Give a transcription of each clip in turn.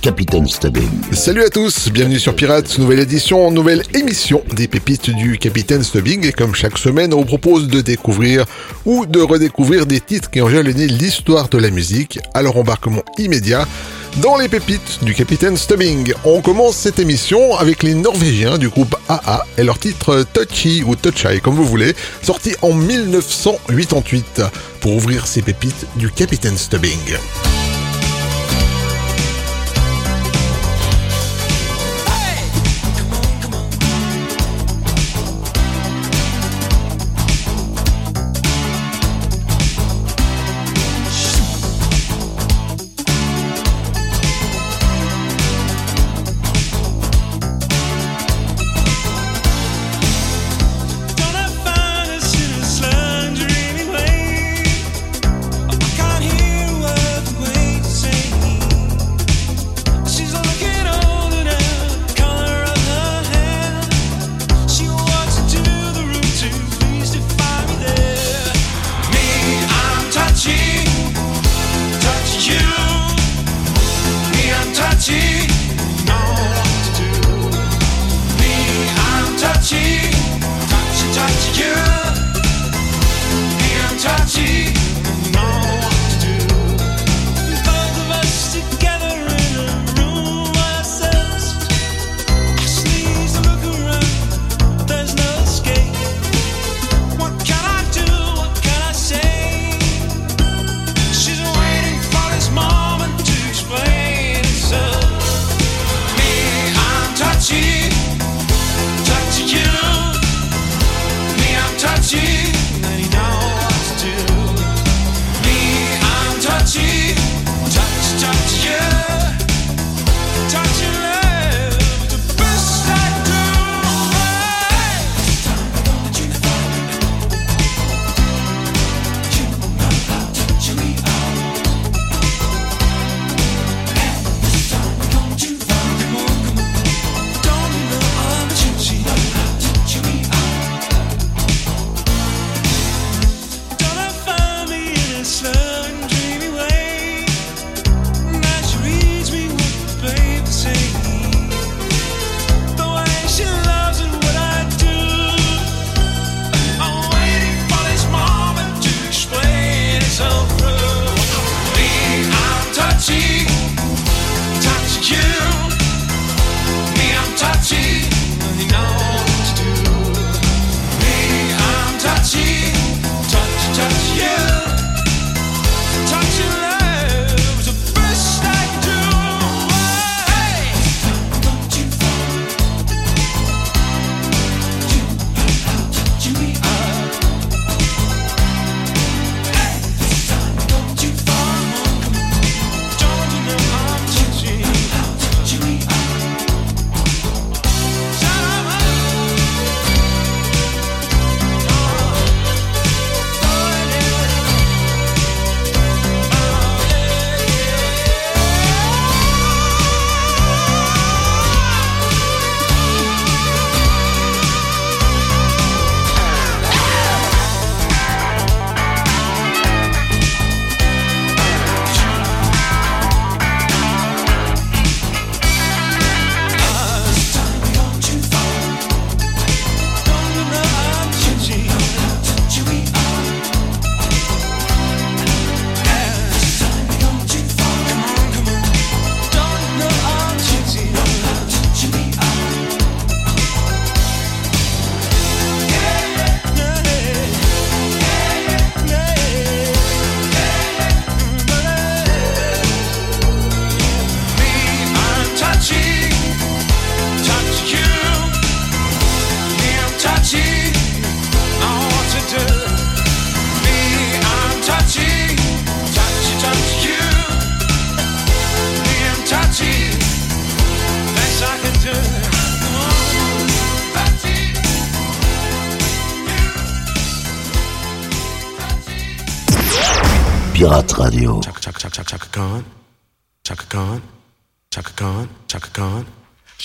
Capitaine Stubbing. Salut à tous, bienvenue sur Pirates, nouvelle édition, nouvelle émission des pépites du Capitaine Stubbing. Et comme chaque semaine, on vous propose de découvrir ou de redécouvrir des titres qui ont jalonné l'histoire de la musique. Alors embarquement immédiat dans les pépites du Capitaine Stubbing. On commence cette émission avec les Norvégiens du groupe AA et leur titre Touchy ou Touchy comme vous voulez, sorti en 1988 pour ouvrir ces pépites du Capitaine Stubbing.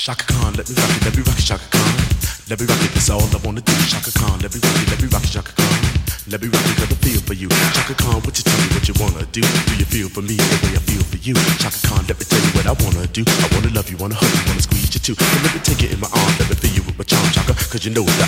Chaka Khan, let me rock it, let me rock it, Shaka Khan. Let me rock it, that's all I wanna do. Shaka Khan, let me rock it, let me rock it, Shaka Khan. Let me rock it, got a feel for you. Shaka Khan, what you tell me what you wanna do? Do you feel for me the way I feel for you? Shaka Khan, let me tell you what I wanna do. I wanna love you, wanna hug you, wanna squeeze you too. And let me take it in my arms, let me feel you with my charm, Chaka. Cause you know that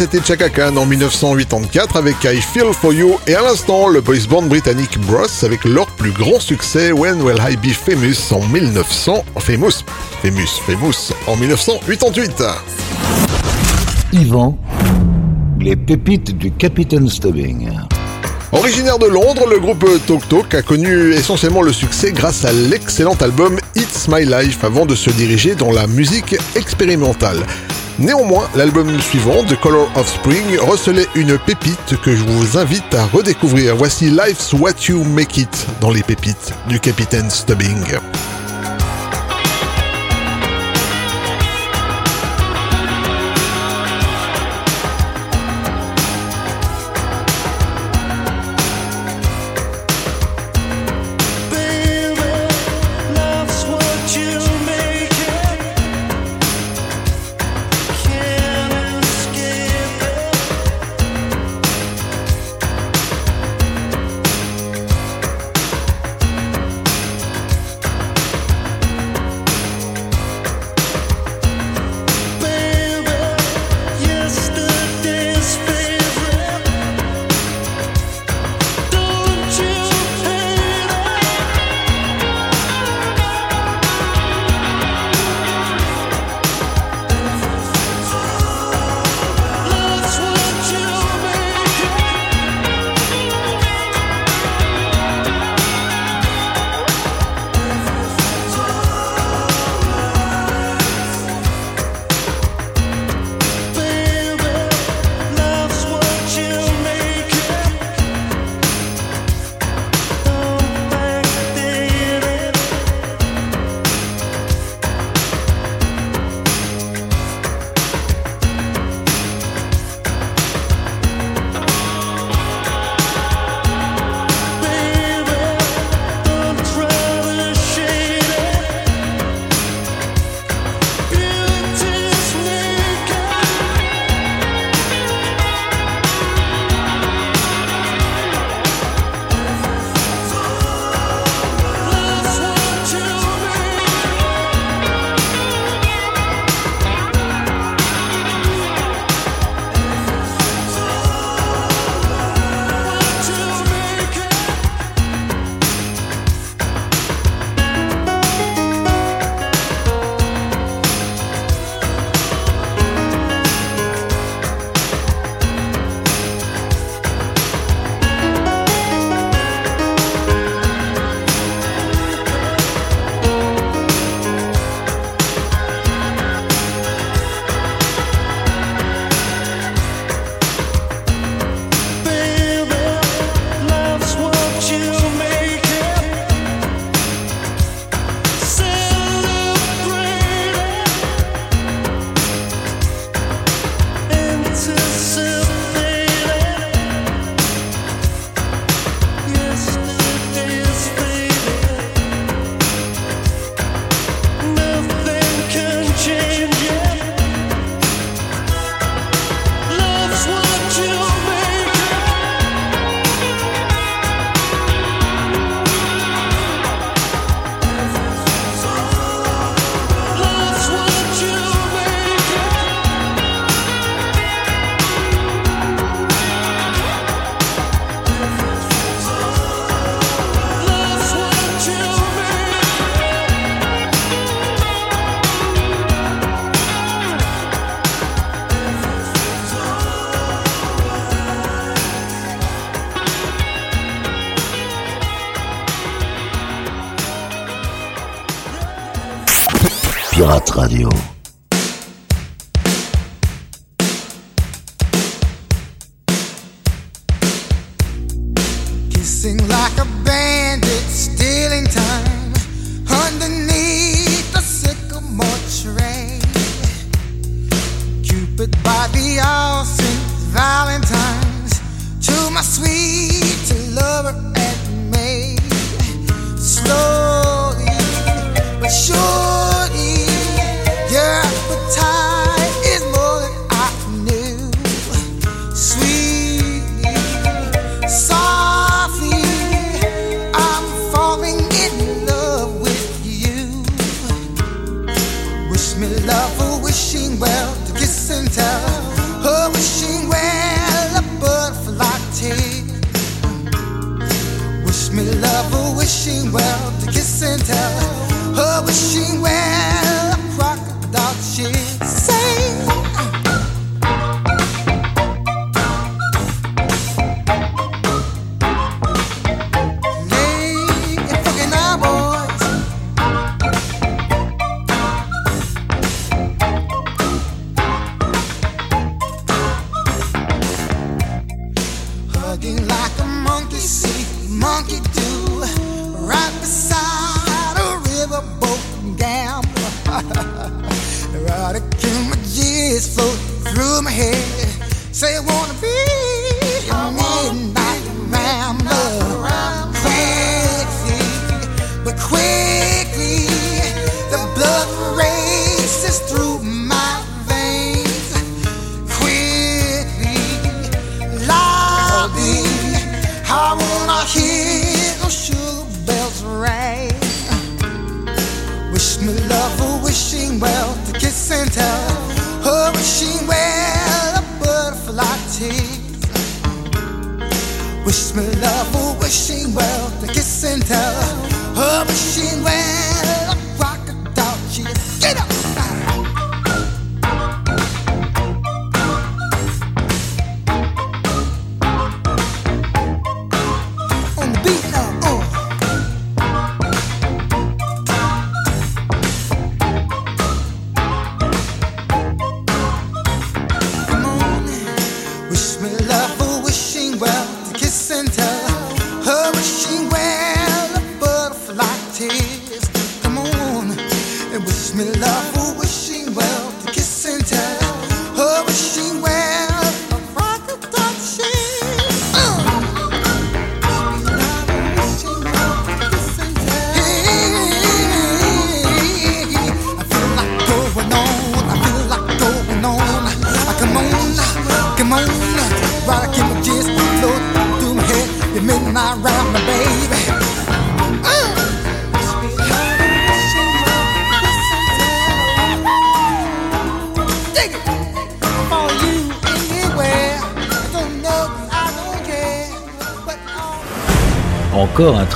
C'était Chaka Khan en 1984 avec I Feel For You et à l'instant le boys band britannique Bros avec leur plus grand succès When Will I Be Famous en 1900 Famous Famous Famous en 1988. Yvan, les pépites du Capitaine Stubbing. Originaire de Londres, le groupe Talk Talk a connu essentiellement le succès grâce à l'excellent album It's My Life avant de se diriger dans la musique expérimentale. Néanmoins, l'album suivant, The Color of Spring, recelait une pépite que je vous invite à redécouvrir. Voici Life's What You Make It dans les pépites du Capitaine Stubbing. Pirate Radio. I wanna hear sugar bells ring. Wish me love, a wishing well, to kiss and tell. Her wishing well, a butterfly tea Wish me love, a wishing well, to kiss and tell. Her wishing well.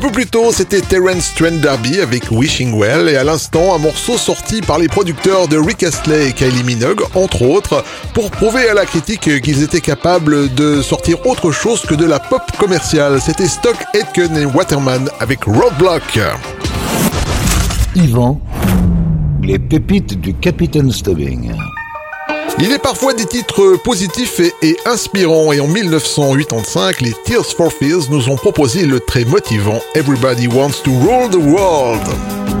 Un peu plus tôt, c'était Terence Trent D'Arby avec Wishing Well et à l'instant, un morceau sorti par les producteurs de Rick Astley et Kylie Minogue, entre autres, pour prouver à la critique qu'ils étaient capables de sortir autre chose que de la pop commerciale. C'était Stock Aitken et Waterman avec Roadblock. Yvan, les pépites du Capitaine Stubbing. Il est parfois des titres positifs et, inspirants et en 1985, les Tears for Fears nous ont proposé le très motivant Everybody Wants to Rule the World.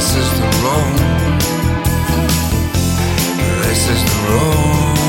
This is the road. This is the road.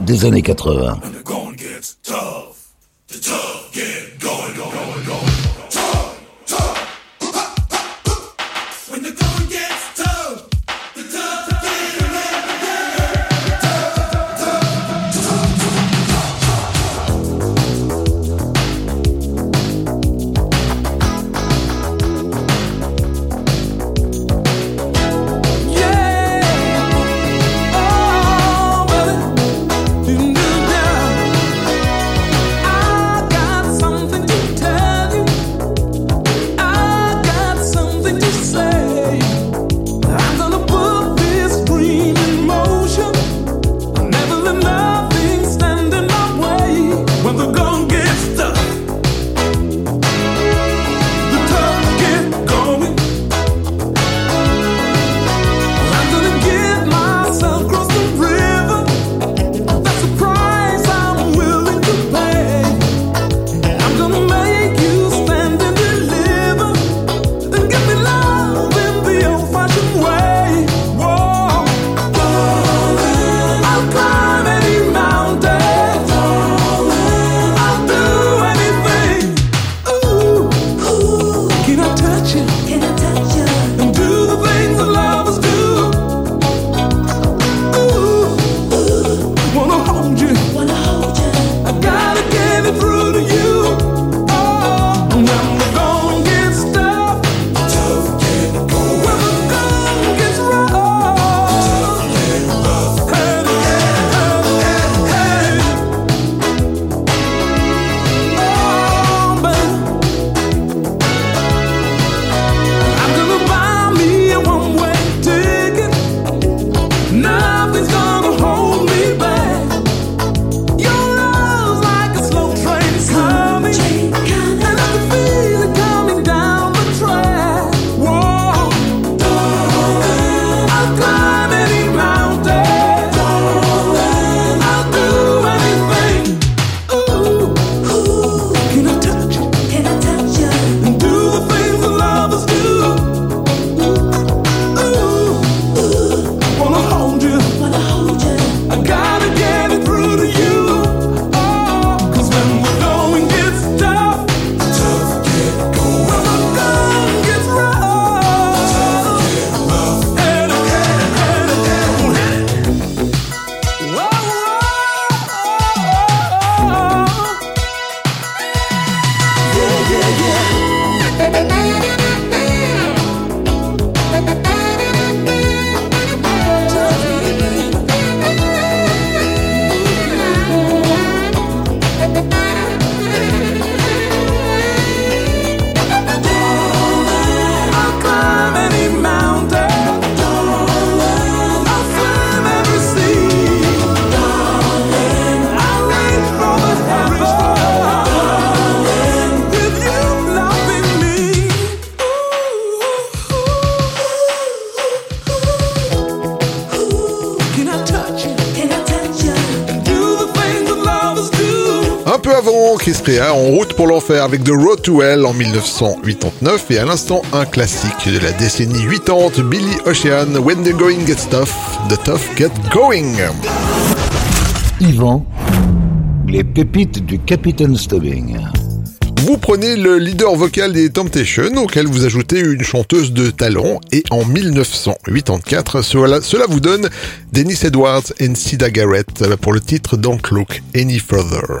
des années 80. Hein, en route pour l'enfer avec The Road to Hell en 1989 et à l'instant un classique de la décennie 80, Billy Ocean, When the Going Gets Tough, The Tough Get Going. Yvan, les pépites du Capitaine Stubbing. Vous prenez le leader vocal des Temptations, auquel vous ajoutez une chanteuse de talent, et en 1984, cela, cela vous donne Dennis Edwards et Sida Garrett euh, pour le titre Don't Look Any Further.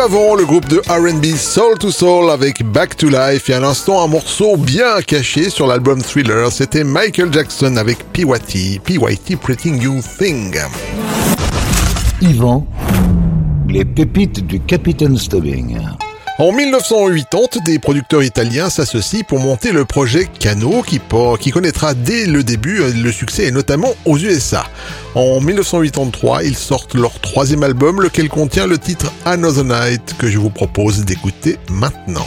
avant, le groupe de RB Soul to Soul avec Back to Life et à l'instant un morceau bien caché sur l'album Thriller, c'était Michael Jackson avec PYT, PYT Pretty New Thing. Yvan, les pépites du Capitaine Stubbing. En 1980, des producteurs italiens s'associent pour monter le projet Cano qui, connaîtra dès le début euh, le succès et notamment aux USA. En 1983, ils sortent leur troisième album lequel contient le titre Another Night que je vous propose d'écouter maintenant.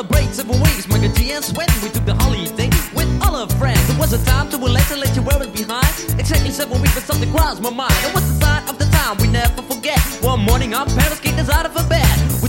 Celebrate weeks, Mike and G and Sweat. We took the holiday with all our friends. It was a time to relax and let your worries behind. Exactly seven weeks, but something crossed my mind. It was the sign of the time we never forget. One morning, our parents kicked us out of a bed. We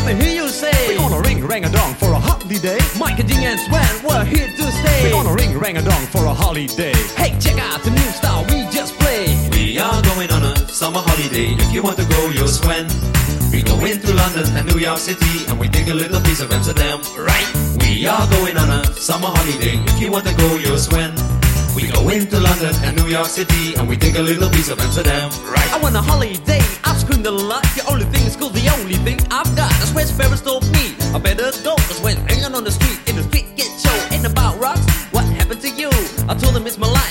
me hear you say. We're gonna ring rang a dong for a holiday Mike and G and we're here to stay. We're gonna ring rang a dong for a holiday Hey, check out the new style we just played. We are going on a summer holiday. If you want to go, you'll swim. We go into London and New York City and we take a little piece of Amsterdam, right? We are going on a summer holiday. If you want to go, you'll swim. We go into London and New York City and we take a little piece of Amsterdam, right? I want a holiday, I've screamed a lot. The only thing is cool, the only thing I've got. That's where Ferris told me. I better go, cause when hanging on the street, in the street get show, ain't about rocks. What happened to you? I told him it's my life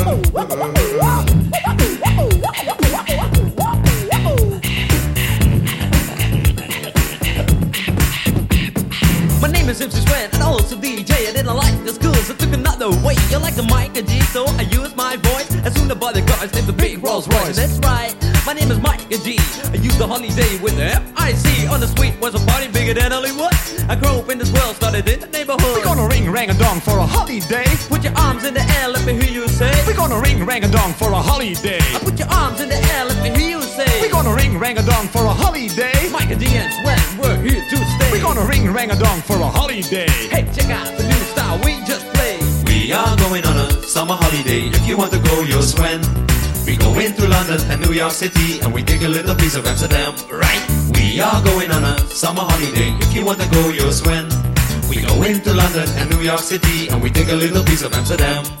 big That's right, my name is Mike and G. I used the holiday with the F-I-C. On the street was a party bigger than Hollywood. I grew up in this world, started in the neighborhood. We're gonna ring rang a dong for a holiday. Put your arms in the air, let me hear you say. We're gonna ring rang a dong for a holiday. I put your arms in the air, let me hear you say. We're gonna ring rang a dong for a holiday. Mike and G and Sweat, we're here to stay. We're gonna ring rang a dong for a holiday. Hey, check out the new style we just played. We are going on a summer holiday. If you want to go, you'll swim. We go into London and New York City and we take a little piece of Amsterdam, right? We are going on a summer holiday. If you want to go, you'll swim. We go into London and New York City and we take a little piece of Amsterdam.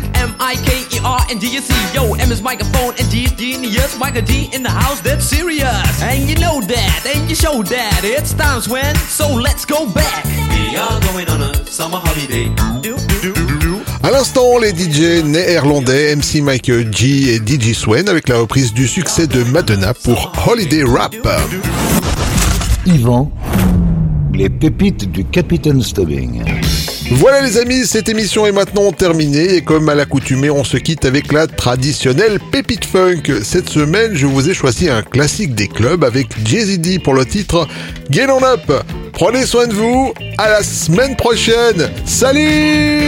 I K E R N D U C. Yo, M is microphone and G is genius. Michael G in the house, that's serious. And you know that, and you show that. It's times when, so let's go back. We are going on a summer holiday. Do, do, do, do. À l'instant, les DJ néerlandais MC Michael G et DJ Swen avec la reprise du succès de Madonna pour Holiday Rap. Yvan, les pépites du Capitaine Stubbing. Voilà les amis, cette émission est maintenant terminée et comme à l'accoutumée, on se quitte avec la traditionnelle pépite funk. Cette semaine, je vous ai choisi un classique des clubs avec Jay-Z D pour le titre Get On Up. Prenez soin de vous, à la semaine prochaine. Salut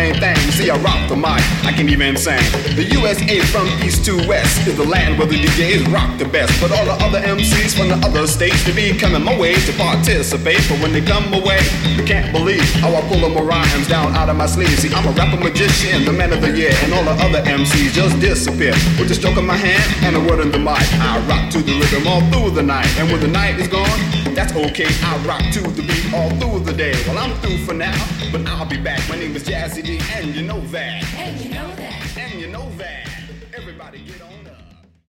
main thing. See, I rock the mic, I can even sing. The USA from east to west is the land where the DJs rock the best. But all the other MCs from the other states, they be coming my way to participate. But when they come away, you can't believe how I pull them rhymes down out of my sleeve. See, I'm a rapper magician, the man of the year, and all the other MCs just disappear. With the stroke of my hand and a word in the mic, I rock to the rhythm all through the night. And when the night is gone, that's okay. I rock to the beat all through the day. Well, I'm through for now, but I'll be back. My name is Jazzy D, and you know that.